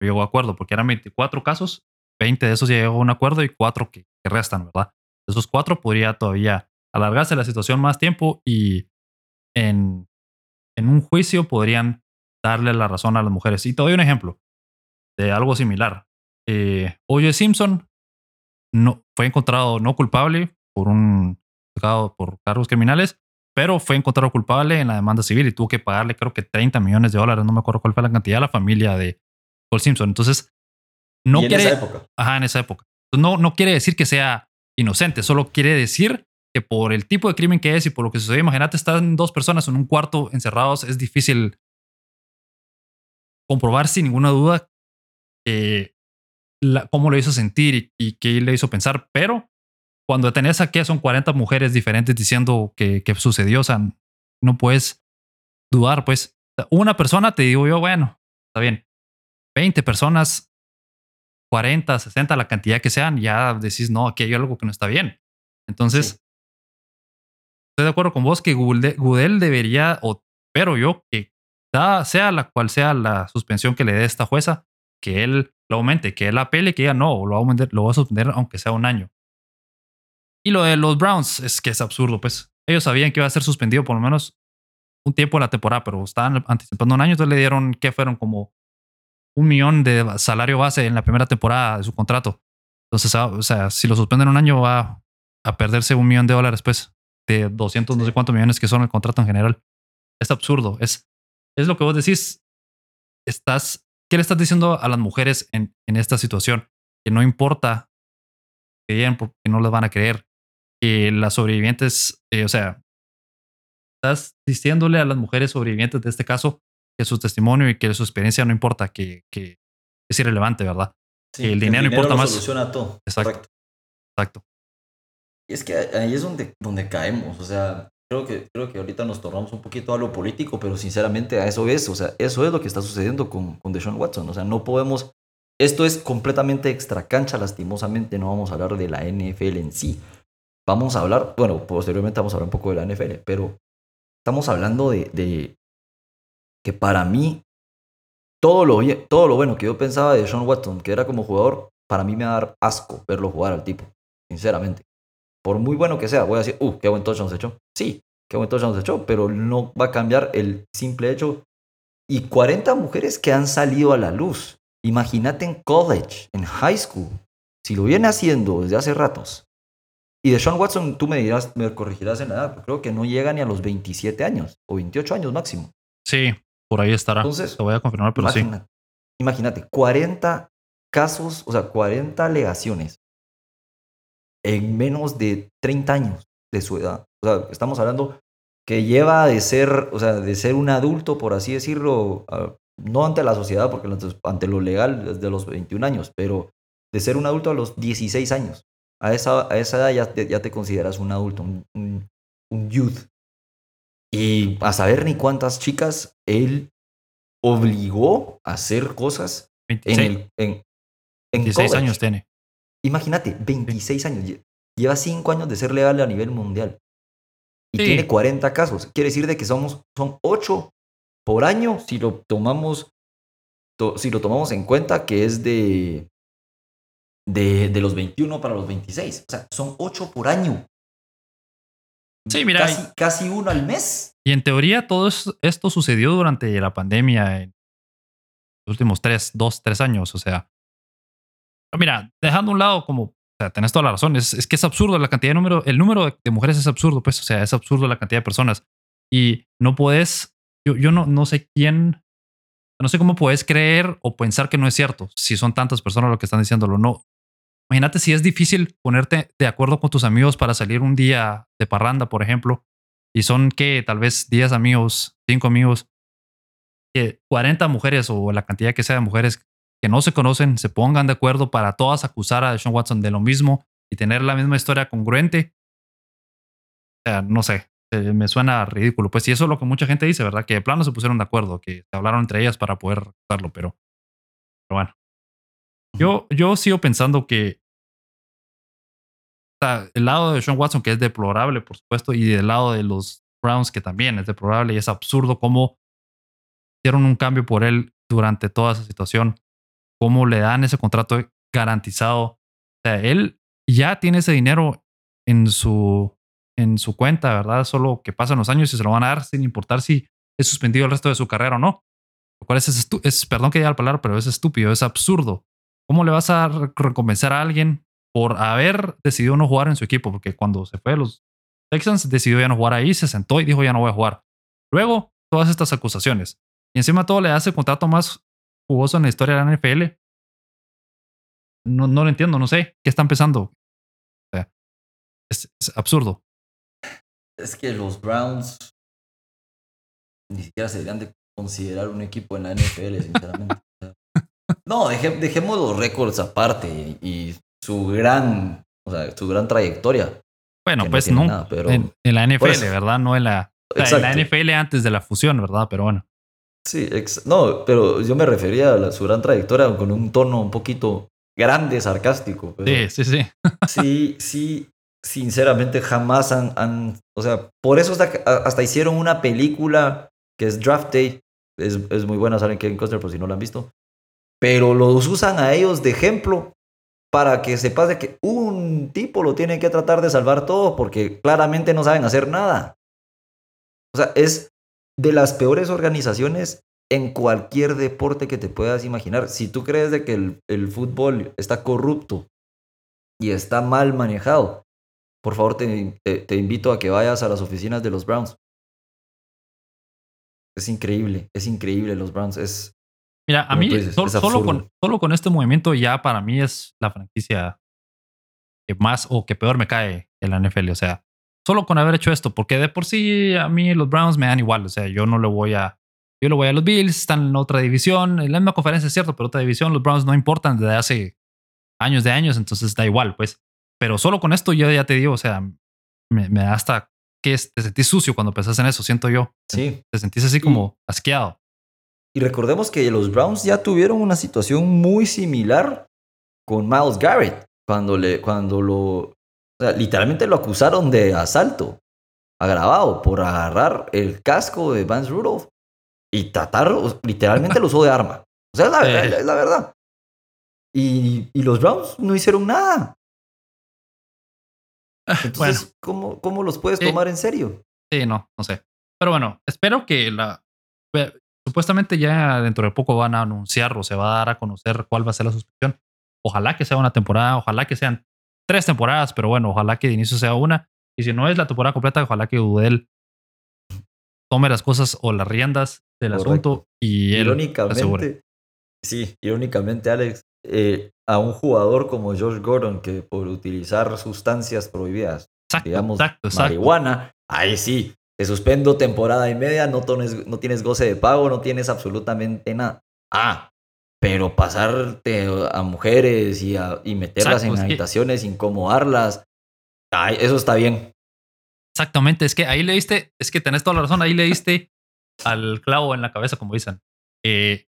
llegó a acuerdo, porque eran 24 casos, 20 de esos ya llegó a un acuerdo y cuatro que, que restan, ¿verdad? Esos cuatro podría todavía alargarse la situación más tiempo y en, en un juicio podrían darle la razón a las mujeres. Y te doy un ejemplo de algo similar. Eh, O.J. Simpson no, fue encontrado no culpable por un por cargos criminales, pero fue encontrado culpable en la demanda civil y tuvo que pagarle creo que 30 millones de dólares, no me acuerdo cuál fue la cantidad a la familia de Paul Simpson. Entonces, no y en quiere, esa época. ajá, en esa época. No, no quiere decir que sea inocente, solo quiere decir que por el tipo de crimen que es y por lo que sucedió, imagínate, están dos personas en un cuarto encerrados, es difícil comprobar sin ninguna duda cómo lo hizo sentir y, qué le hizo pensar, pero cuando tenés aquí son 40 mujeres diferentes diciendo que, sucedió, o sea, no puedes dudar, pues una persona te digo yo, bueno, está bien, 20 personas, 40, 60, la cantidad que sean, ya decís, no, aquí hay algo que no está bien. Entonces. Estoy de acuerdo con vos que Goodell debería, o pero yo, que sea la cual sea la suspensión que le dé esta jueza, que él lo aumente, que él apele, que diga no, lo va a, lo va a suspender aunque sea un año. Y lo de los Browns es que es absurdo, pues. Ellos sabían que iba a ser suspendido por lo menos un tiempo en la temporada, pero estaban anticipando un año, entonces le dieron, que fueron como un millón de salario base en la primera temporada de su contrato. Entonces, ah, o sea, si lo suspenden un año va a perderse un millón de dólares, pues, de 200, no sé cuántos millones que son el contrato en general. Es absurdo. Es, es lo que vos decís. Estás, ¿qué le estás diciendo a las mujeres en, en esta situación? Que no importa que digan porque no les van a creer. Que las sobrevivientes, eh, o sea, estás diciéndole a las mujeres sobrevivientes de este caso que su testimonio y que su experiencia no importa, que, que es irrelevante, ¿verdad? Sí, que el dinero, importa lo más. soluciona todo. Exacto. Correcto. Exacto. Y es que ahí es donde, donde caemos. O sea, creo que, creo que ahorita nos tornamos un poquito a lo político, pero sinceramente a eso es. O sea, eso es lo que está sucediendo con, con Deshaun Watson. O sea, no podemos. Esto es completamente extra cancha, lastimosamente. No vamos a hablar de la NFL en sí. Vamos a hablar, bueno, posteriormente vamos a hablar un poco de la NFL, pero estamos hablando de, que para mí todo lo, todo lo bueno que yo pensaba de Sean Watson, que era como jugador, para mí me va a dar asco verlo jugar al tipo, sinceramente. Por muy bueno que sea, voy a decir, uh, qué buen touchdown se echó. Sí, qué buen touchdown se echó, pero no va a cambiar el simple hecho. Y 40 mujeres que han salido a la luz. Imagínate en college, en high school, si lo viene haciendo desde hace ratos. Y de Sean Watson, tú me dirás, me corregirás en la edad, pero creo que no llega ni a los 27 años o 28 años máximo. Sí, por ahí estará. Entonces, Te voy a confirmar, pero sí. Imagínate, 40 casos, o sea, 40 alegaciones en menos de 30 años de su edad. O sea, estamos hablando que lleva de ser, o sea, de ser un adulto, por así decirlo, no ante la sociedad, porque ante- lo legal es de los 21 años, pero de ser un adulto a los 16 años. A esa, a esa edad ya te, ya te consideras un adulto, un, un, un youth. Y a saber ni cuántas chicas él obligó a hacer cosas en 26, el en, en 26 college. años tiene. Imagínate, 26 años. lle- Lleva 5 años de ser legal a nivel mundial. Y Sí. tiene 40 casos. Quiere decir de que somos, son 8 por año si lo tomamos, to- si lo tomamos en cuenta que es de, de, de los 21 para los 26. O sea, son 8 por año. Sí, mira, Casi, casi uno al mes. Y en teoría todo es- esto sucedió durante la pandemia en los últimos tres, dos, tres años. O sea, mira, dejando a un lado como, o sea, tenés toda la razón, es, es que es absurdo la cantidad de número, el número de, de mujeres es absurdo, pues, o sea, es absurdo la cantidad de personas. Y no puedes, yo, yo no, no sé quién, no sé cómo puedes creer o pensar que no es cierto, si son tantas personas lo que están diciéndolo. No, Imagínate si es difícil ponerte de acuerdo con tus amigos para salir un día de parranda, por ejemplo, y son que tal vez 10 amigos, 5 amigos, que 40 mujeres o la cantidad que sea de mujeres que no se conocen se pongan de acuerdo para todas acusar a Sean Watson de lo mismo y tener la misma historia congruente. O sea, no sé, me suena ridículo. Pues y eso es lo que mucha gente dice, ¿verdad? Que de plano se pusieron de acuerdo, que se hablaron entre ellas para poder acusarlo, pero, bueno. Yo, yo sigo pensando que el lado de Sean Watson, que es deplorable, por supuesto, y del lado de los Browns, que también es deplorable y es absurdo cómo hicieron un cambio por él durante toda esa situación, cómo le dan ese contrato garantizado. O sea, él ya tiene ese dinero en su, en su cuenta, ¿verdad? Solo que pasan los años y se lo van a dar sin importar si es suspendido el resto de su carrera o no. Lo cual es, es perdón que diga la palabra, pero es estúpido, es absurdo. ¿Cómo le vas a re- recompensar a alguien por haber decidido no jugar en su equipo? Porque cuando se fue los Texans, decidió ya no jugar ahí, se sentó y dijo ya no voy a jugar. Luego, todas estas acusaciones. Y encima todo le hace el contrato más jugoso en la historia de la NFL. No, no lo entiendo, no sé. ¿Qué están pensando? O sea, es, es absurdo. Es que los Browns ni siquiera se deberían de considerar un equipo en la NFL, sinceramente. No, deje- dejemos los récords aparte y su gran, o sea, su gran trayectoria. Bueno, no pues no. nada, pero- en, en la NFL. ¿verdad? No en la, o sea, en la. NFL antes de la fusión, ¿verdad? Pero bueno. Sí, ex- no, pero yo me refería a la- su gran trayectoria con un tono un poquito grande, sarcástico. pero- Sí, sí, sí. sí, sí, sinceramente jamás han, han- o sea, por eso hasta, hasta hicieron una película que es Draft Day, es, es muy buena, salen Kevin Costner por si no la han visto, pero los usan a ellos de ejemplo para que sepas de que un tipo lo tiene que tratar de salvar todo porque claramente no saben hacer nada. O sea, es de las peores organizaciones en cualquier deporte que te puedas imaginar. Si tú crees de que el, el fútbol está corrupto y está mal manejado, por favor te, te- te invito a que vayas a las oficinas de los Browns. Es increíble, es increíble los Browns. Es, Mira, a mí dices, solo, con, solo con este movimiento ya para mí es la franquicia que más o que peor me cae en la NFL. O sea, solo con haber hecho esto, porque de por sí a mí los Browns me dan igual. O sea, yo no le voy a. Yo le voy a los Bills, están en otra división, en la misma conferencia es cierto, pero otra división, los Browns no importan desde hace años de años, entonces da igual, pues. Pero solo con esto yo ya te digo, o sea, me, me da hasta que es- te sentís sucio cuando pensás en eso, siento yo. sí. Te sentís así como asqueado. Y recordemos que los Browns ya tuvieron una situación muy similar con Miles Garrett. Cuando, le, cuando lo. O sea, literalmente lo acusaron de asalto agravado por agarrar el casco de Vance Rudolph y tratar, o- literalmente lo usó de arma. O sea, es la, Eh. es verdad. Y, y los Browns no hicieron nada. bueno, Entonces, ¿cómo, ¿cómo los puedes Eh, tomar en serio? Sí, no, no sé. Pero bueno, espero que la. Supuestamente ya dentro de poco van a anunciar o se va a dar a conocer cuál va a ser la suspensión. Ojalá que sea una temporada, ojalá que sean tres temporadas, pero bueno, ojalá que de inicio sea una. Y si no es la temporada completa, ojalá que Udel tome las cosas o las riendas del Correcto. asunto y él. Irónicamente, sí, irónicamente, Alex, eh, a un jugador como Josh Gordon que por utilizar sustancias prohibidas, Exacto, digamos, exacto, exacto. marihuana, ahí sí, te suspendo temporada y media, no, tones- no tienes goce de pago, no tienes absolutamente nada. Ah, pero pasarte a mujeres y, a- y meterlas Exacto, en habitaciones, incomodarlas, ay, eso está bien. Exactamente, es que ahí le diste, es que tenés toda la razón, ahí le diste al clavo en la cabeza, como dicen. Eh,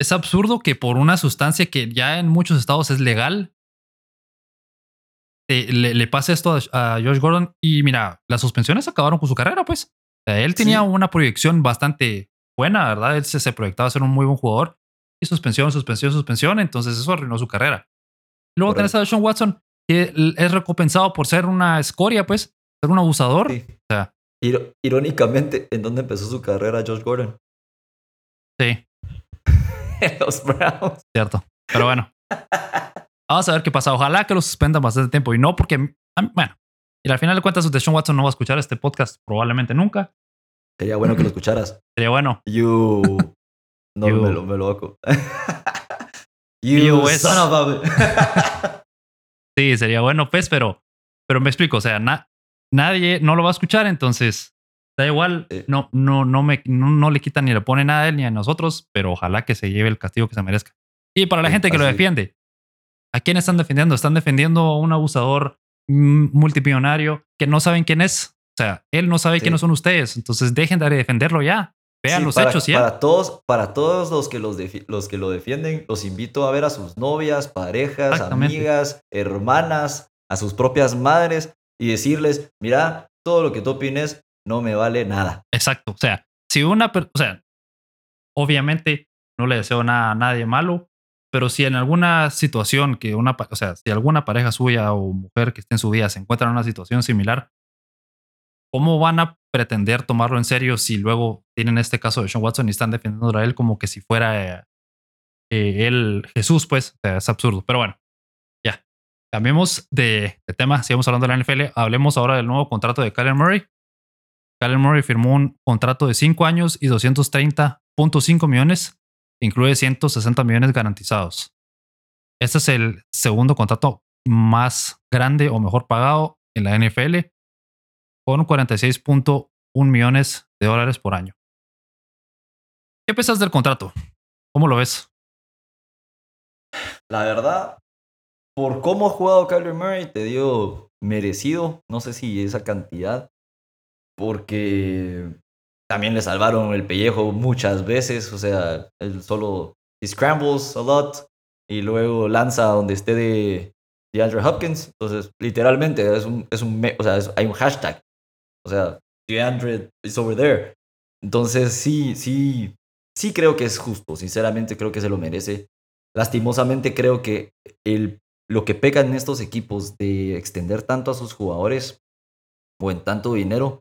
es absurdo que por una sustancia que ya en muchos estados es legal, te- le, le pase esto a, a Josh Gordon. Y mira, las suspensiones acabaron con su carrera, pues. O sea, él tenía Sí. una proyección bastante buena, ¿verdad? Él se, se proyectaba a ser un muy buen jugador. Y suspensión, suspensión, suspensión. Entonces eso arruinó su carrera. Luego tenés a Sean Watson, que es recompensado por ser una escoria, pues, ser un abusador. Sí. O sea, Iro- irónicamente, ¿en dónde empezó su carrera Josh Gordon? sí, En los Browns. cierto. Pero bueno, vamos a ver qué pasa. Ojalá que lo suspendan bastante tiempo y no porque, bueno, y al final de cuentas, Sean Watson no va a escuchar este podcast probablemente nunca. Sería bueno que lo escucharas. Sería bueno. You. No, You. me lo, me lo hago. you You son of a... Sí, sería bueno, pues, pero, pero me explico. O sea, na- nadie no lo va a escuchar, entonces da igual. Eh. No, no, no, me, no, no le quitan ni le pone nada a él ni a nosotros, pero ojalá que se lleve el castigo que se merezca. Y para la gente que lo defiende, ¿a quién están defendiendo? Están defendiendo a un abusador mm, multimillonario que no saben quién es. O sea, él no sabe Sí. quiénes son ustedes. Entonces dejen de defenderlo ya. Vean Sí, los para, hechos ya. Para todos, para todos los que, los, los que lo defienden, los invito a ver a sus novias, parejas, amigas, hermanas, a sus propias madres y decirles, mira, todo lo que tú opines no me vale nada. Exacto. O sea, si una, per- o sea, obviamente no le deseo nada a nadie malo, pero si en alguna situación que una, o sea, si alguna pareja suya o mujer que esté en su vida se encuentra en una situación similar, ¿cómo van a pretender tomarlo en serio si luego tienen este caso de Sean Watson y están defendiendo a él como que si fuera eh, él Jesús? Pues es absurdo. Pero bueno, ya. Cambiemos de, de tema, sigamos hablando de la NFL. Hablemos ahora del nuevo contrato de Kyler Murray. Kyler Murray firmó un contrato de 5 años y 230.5 millones, incluye 160 millones garantizados. Este es el segundo contrato más grande o mejor pagado en la NFL, con 46.1 millones de dólares por año. ¿Qué piensas del contrato? ¿Cómo lo ves? La verdad, por cómo ha jugado Kyler Murray, te dio merecido, no sé si esa cantidad, porque también le salvaron el pellejo muchas veces, o sea, él solo scrambles a lot y luego lanza donde esté de, de Andrew Hopkins, entonces literalmente es un, es un o sea, hay un hashtag, o sea, DeAndre is over there. Entonces sí, sí, sí creo que es justo, sinceramente creo que se lo merece. Lastimosamente creo que el, lo que pecan estos equipos de extender tanto a sus jugadores o en tanto dinero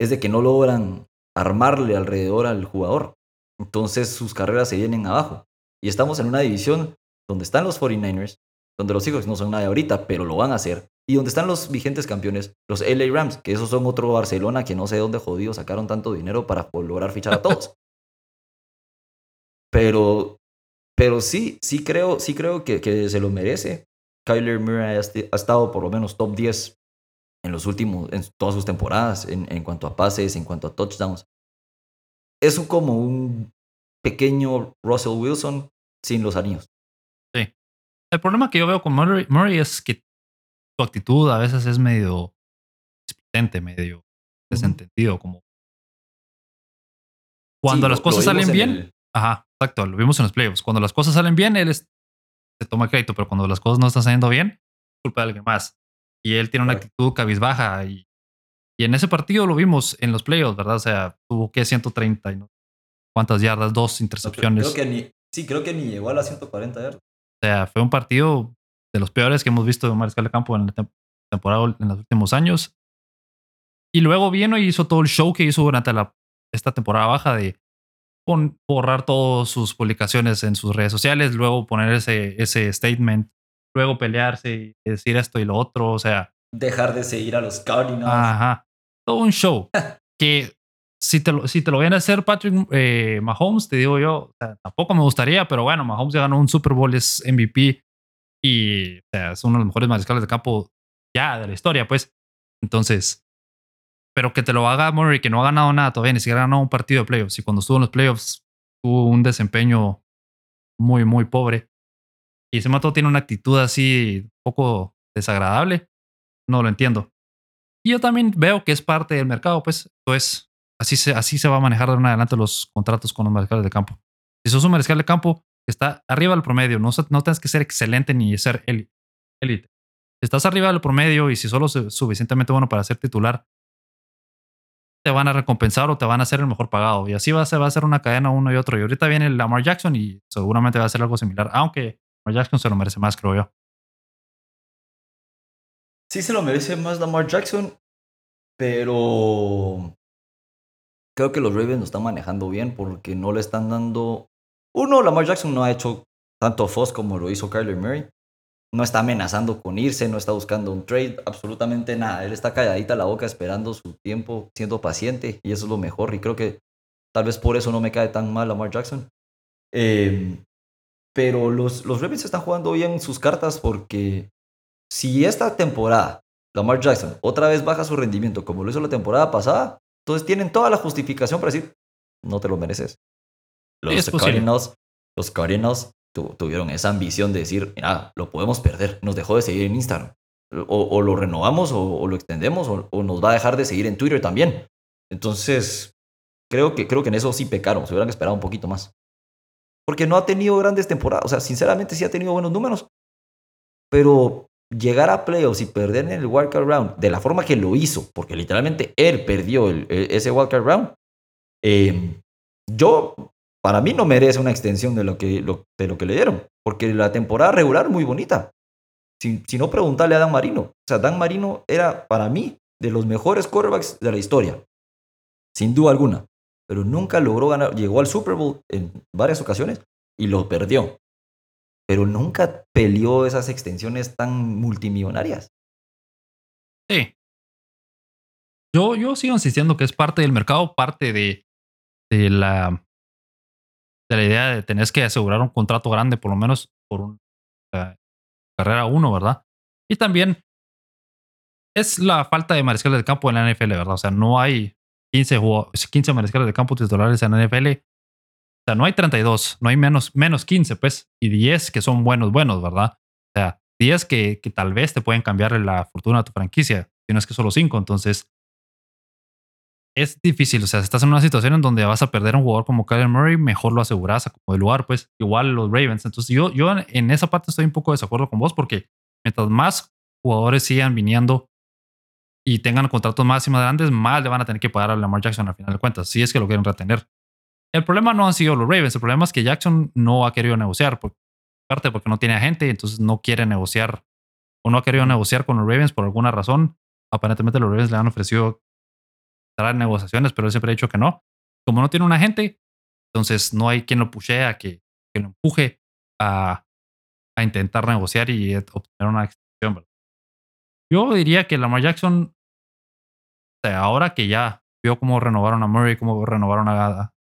es de que no logran armarle alrededor al jugador. Entonces sus carreras se vienen abajo. Y estamos en una división donde están los 49ers, donde los Seahawks no son nada ahorita, pero lo van a hacer. Y donde están los vigentes campeones, los LA Rams, que esos son otro Barcelona que no sé dónde jodidos sacaron tanto dinero para lograr fichar a todos. pero, pero sí, sí creo, sí creo que, que se lo merece. Kyler Murray ha, estado por lo menos top 10 en los últimos, en todas sus temporadas, en, en cuanto a pases, en cuanto a touchdowns. Es como un pequeño Russell Wilson sin los anillos. Sí. El problema que yo veo con Murray, Murray es que su actitud a veces es medio displicente, medio desentendido, como cuando las cosas salen bien. Ajá, exacto, lo vimos en los playoffs. Cuando las cosas salen bien, él se toma crédito, pero cuando las cosas no están saliendo bien, culpa de alguien más. Y él tiene una actitud cabizbaja y, y en ese partido lo vimos en los playoffs, ¿verdad? O sea, tuvo que 130 y no cuántas yardas, dos intercepciones. creo que ni, sí, creo que ni llegó a las 140 yardas. O sea, fue un partido de los peores que hemos visto de Mariscal de Campo en la temporada en los últimos años. Y luego vino y hizo todo el show que hizo durante la, esta temporada baja de borrar todas sus publicaciones en sus redes sociales, luego poner ese, ese statement, luego pelearse y decir esto y lo otro, o sea. Dejar de seguir a los Cardinals. Ajá. Todo un show que si te lo, si te lo viene a hacer Patrick eh, Mahomes, te digo yo, tampoco me gustaría, pero bueno, Mahomes ya ganó un Super Bowl, es MVP y es uno de los mejores mariscales de campo ya de la historia, pues. Entonces, pero que te lo haga Murray, que no ha ganado nada todavía, ni siquiera ha un partido de playoffs. Y cuando estuvo en los playoffs, tuvo un desempeño muy, muy pobre. Y ese mato tiene una actitud así un poco desagradable. No lo entiendo. Y yo también veo que es parte del mercado, pues. Pues así se, así se va a manejar de en adelante los contratos con los mariscales de campo. Si sos un mariscal de campo está arriba del promedio, no, no tienes que ser excelente ni ser élite. Si estás arriba del promedio y si solo es suficientemente bueno para ser titular, te van a recompensar o te van a hacer el mejor pagado. Y así va a ser, va a ser una cadena uno y otro. Y ahorita viene Lamar Jackson y seguramente va a ser algo similar, aunque Lamar Jackson se lo merece más, creo yo. Sí se lo merece más Lamar Jackson, pero creo que los Ravens lo están manejando bien porque no le están dando... Uno, Lamar Jackson no ha hecho tanto Foss como lo hizo Kyler Murray no está amenazando con irse, no está buscando un trade, absolutamente nada. Él está calladita la boca esperando su tiempo, siendo paciente y eso es lo mejor. Y creo que tal vez por eso no me cae tan mal Lamar Jackson. Em, pero los, los Ravens están jugando bien sus cartas porque si esta temporada Lamar Jackson otra vez baja su rendimiento como lo hizo la temporada pasada, entonces tienen toda la justificación para decir, no te lo mereces. Los Cardinals, los Cardinals tuvieron esa ambición de decir, ah, lo podemos perder, nos dejó de seguir en Instagram. O, lo renovamos o, lo extendemos o, nos va a dejar de seguir en Twitter también. Entonces, creo que, creo que en eso sí pecaron, se hubieran esperado un poquito más. Porque no ha tenido grandes temporadas, o sea, sinceramente sí ha tenido buenos números, pero llegar a playoffs y perder en el wildcard round de la forma que lo hizo, porque literalmente él perdió el, ese wildcard round, eh, yo para mí no merece una extensión de lo que, de lo que le dieron, porque la temporada regular muy bonita. Si, si, no, preguntarle a Dan Marino. O sea, Dan Marino era para mí de los mejores quarterbacks de la historia, sin duda alguna, pero nunca logró ganar, llegó al Super Bowl en varias ocasiones y lo perdió, pero nunca peleó esas extensiones tan multimillonarias. Sí. Yo, yo sigo insistiendo que es parte del mercado, parte de, de la de la idea de tener que asegurar un contrato grande, por lo menos por una carrera uno, ¿verdad? Y también es la falta de mariscales de campo en la NFL, ¿verdad? O sea, no hay 15, 15 mariscales de campo titulares en la NFL. O sea, no hay 32, no hay menos, menos 15, pues, y 10 que son buenos, buenos, ¿verdad? O sea, 10 que, que tal vez te pueden cambiar la fortuna de tu franquicia, si no es que solo 5. Entonces, es difícil. O sea, si estás en una situación en donde vas a perder a un jugador como Kyler Murray, mejor lo aseguras como el lugar, pues igual los Ravens. Entonces, yo, yo en esa parte estoy un poco de desacuerdo con vos porque mientras más jugadores sigan viniendo y tengan contratos más y más grandes, más le van a tener que pagar a Lamar Jackson al final de cuentas, si es que lo quieren retener. El problema no han sido los Ravens, el problema es que Jackson no ha querido negociar, por parte porque no tiene agente, entonces no quiere negociar o no ha querido negociar con los Ravens por alguna razón. Aparentemente los Ravens le han ofrecido en negociaciones, pero él siempre ha dicho que no. Como no tiene un agente, entonces no hay quien lo pushee a que, que lo empuje a, a, intentar negociar y obtener una extensión. Yo diría que Lamar Jackson, o sea, ahora que ya vio cómo renovaron a Murray, cómo renovaron a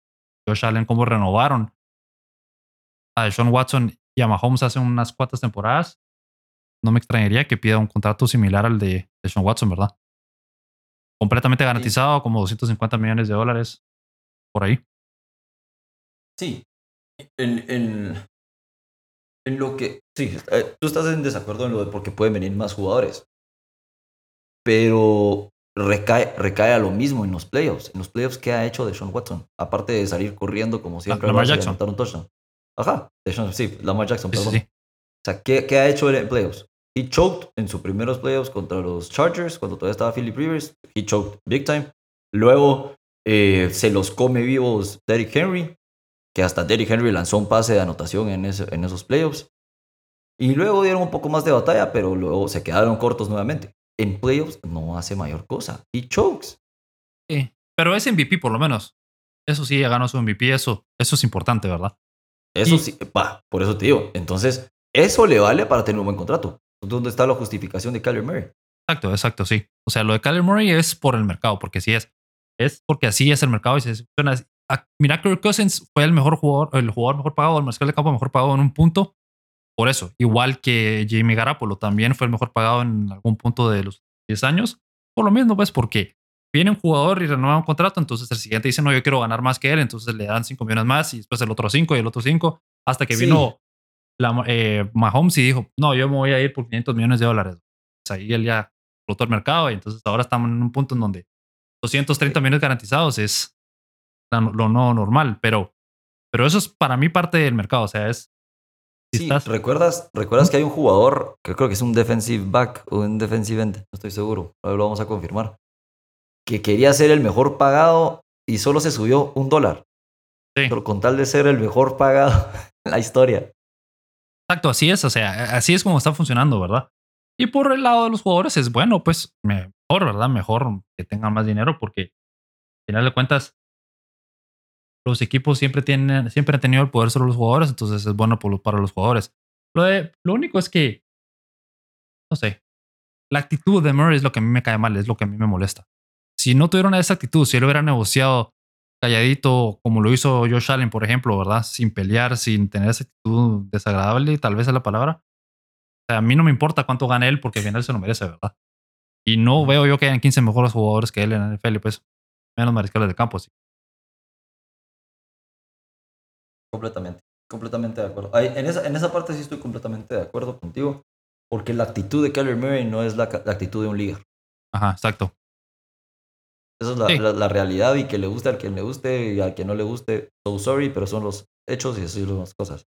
Josh Allen, cómo renovaron a Sean Watson y a Mahomes hace unas cuantas temporadas, no me extrañaría que pida un contrato similar al de, Sean Watson, ¿verdad? Completamente garantizado, como 250 millones de dólares por ahí. Sí. En, en, en lo que. Sí, eh, tú estás en desacuerdo en lo de porque pueden venir más jugadores. Pero recae, recae a lo mismo en los playoffs. En los playoffs, ¿qué ha hecho de Sean Watson? Aparte de salir corriendo como siempre. Lamar Jackson. Un touchdown. Ajá, de Sean, sí, Lamar Jackson, perdón. O sea, ¿qué, ¿qué, ha hecho en playoffs? He choked en sus primeros playoffs contra los Chargers, cuando todavía estaba Philip Rivers. He choked big time. Luego eh, se los come vivos Derrick Henry, que hasta Derrick Henry lanzó un pase de anotación en, ese, en esos playoffs. Y luego dieron un poco más de batalla, pero luego se quedaron cortos nuevamente en playoffs no hace mayor cosa. Y chokes. Sí, pero es MVP por lo menos. Eso sí, ganó su MVP, eso, eso es importante, ¿verdad? Eso sí, va, por eso te digo. Entonces, eso le vale para tener un buen contrato. ¿Dónde está la justificación de Kyler Murray? Exacto, exacto, sí. O sea, lo de Kyler Murray es por el mercado, porque sí es. Es porque así es el mercado y se Mira, Kirk Cousins fue el mejor jugador, el jugador mejor pagado, el mariscal de campo mejor pagado en un punto por eso. Igual que Jimmy Garapolo también fue el mejor pagado en algún punto de los 10 años. Por lo mismo, pues, porque viene un jugador y renueva un contrato, entonces el siguiente dice, no, yo quiero ganar más que él, entonces le dan 5 millones más y después el otro 5 y el otro 5, hasta que vino la, eh, Mahomes y dijo, no, yo me voy a ir por 500 millones de dólares. Ahí él ya explotó el mercado y entonces ahora estamos en un punto en donde 230 millones garantizados es lo no normal, pero, pero eso es para mí parte del mercado, o sea, es Sí, ¿recuerdas, ¿recuerdas que hay un jugador que creo que es un defensive back o un defensive end? No estoy seguro, ahora lo vamos a confirmar. Que quería ser el mejor pagado y solo se subió un dólar. Sí. Pero con tal de ser el mejor pagado en la historia. Exacto, así es, o sea, así es como está funcionando, ¿verdad? Y por el lado de los jugadores es bueno, pues mejor, ¿verdad? Mejor que tengan más dinero porque al final de cuentas los equipos siempre, tienen, siempre han tenido el poder sobre los jugadores, entonces es bueno para los jugadores. Lo, único es que, no sé, la actitud de Murray es lo que a mí me cae mal, es lo que a mí me molesta. Si no tuvieron esa actitud, si él hubiera negociado calladito, como lo hizo Josh Allen, por ejemplo, ¿verdad? Sin pelear, sin tener esa actitud desagradable, tal vez es la palabra. O sea, a mí no me importa cuánto gane él porque al final se lo merece, ¿verdad? Y no veo yo que hayan 15 mejores jugadores que él en el NFL, pues menos mariscales de campo. Sí. Completamente, completamente de acuerdo. en, esa, en esa parte sí estoy completamente de acuerdo contigo, porque la actitud de Kyler Murray no es la, actitud de un líder. Ajá, exacto. Esa es la, la, realidad y que le guste al que le guste y al que no le guste, so sorry, pero son los hechos y así son las cosas.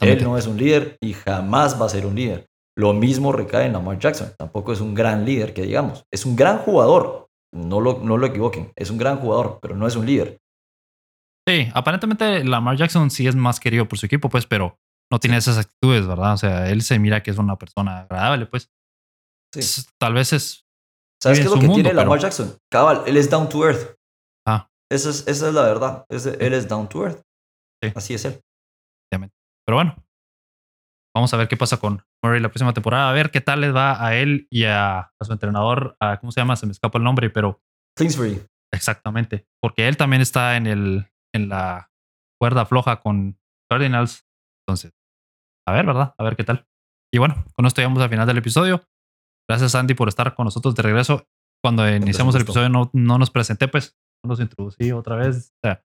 Él no es un líder y jamás va a ser un líder. Lo mismo recae en Lamar Jackson. Tampoco es un gran líder, que digamos. Es un gran jugador. No lo, no lo equivoquen. Es un gran jugador, pero no es un líder. Sí, aparentemente Lamar Jackson sí es más querido por su equipo, pues, pero no tiene esas actitudes, ¿verdad? O sea, él se mira que es una persona agradable, pues. Sí. Tal vez es. ¿Sabes qué es lo que tiene Lamar Jackson? Cabal, él es down to earth. Ah. Esa es, esa es la verdad. él es down to earth. Sí. Así es él. Pero bueno, vamos a ver qué pasa con Murray la próxima temporada. A ver qué tal les va a él y a, a su entrenador. A, ¿Cómo se llama? Se me escapa el nombre, pero. Kingsbury. Exactamente. Porque él también está en el, en la cuerda floja con Cardinals. Entonces, a ver, ¿verdad? A ver qué tal. Y bueno, con esto llegamos al final del episodio. Gracias, Andy, por estar con nosotros de regreso. Cuando iniciamos el episodio no, no nos presenté, pues no nos introducí otra vez. O sea,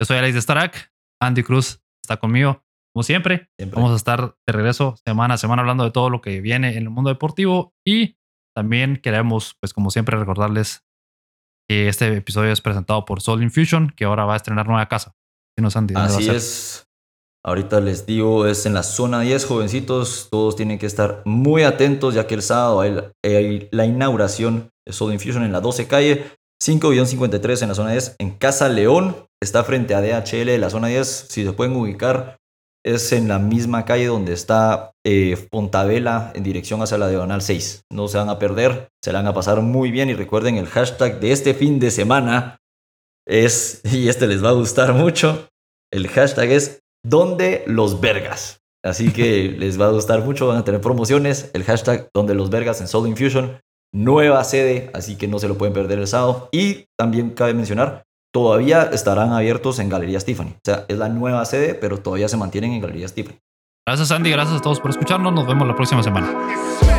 yo soy Alex de Starak. Andy Cruz está conmigo, como siempre. siempre. Vamos a estar de regreso semana a semana hablando de todo lo que viene en el mundo deportivo y también queremos, pues como siempre, recordarles este episodio es presentado por Soul Infusion, que ahora va a estrenar nueva casa. Así es. Ahorita les digo, es en la zona 10, jovencitos. Todos tienen que estar muy atentos, ya que el sábado hay, la inauguración de Soul Infusion en la 12 calle, 5-53 en la zona 10, en Casa León. Está frente a DHL de la zona 10. Si se pueden ubicar, es en la misma calle donde está eh, en dirección hacia la diagonal 6. No se van a perder, se la van a pasar muy bien y recuerden el hashtag de este fin de semana es, y este les va a gustar mucho, el hashtag es donde los vergas. Así que les va a gustar mucho, van a tener promociones. El hashtag donde los vergas en Soul Infusion. Nueva sede, así que no se lo pueden perder el sábado. Y también cabe mencionar, todavía estarán abiertos en Galerías Tiffany. O sea, es la nueva sede, pero todavía se mantienen en Galerías Tiffany. Gracias Andy, gracias a todos por escucharnos. Nos vemos la próxima semana.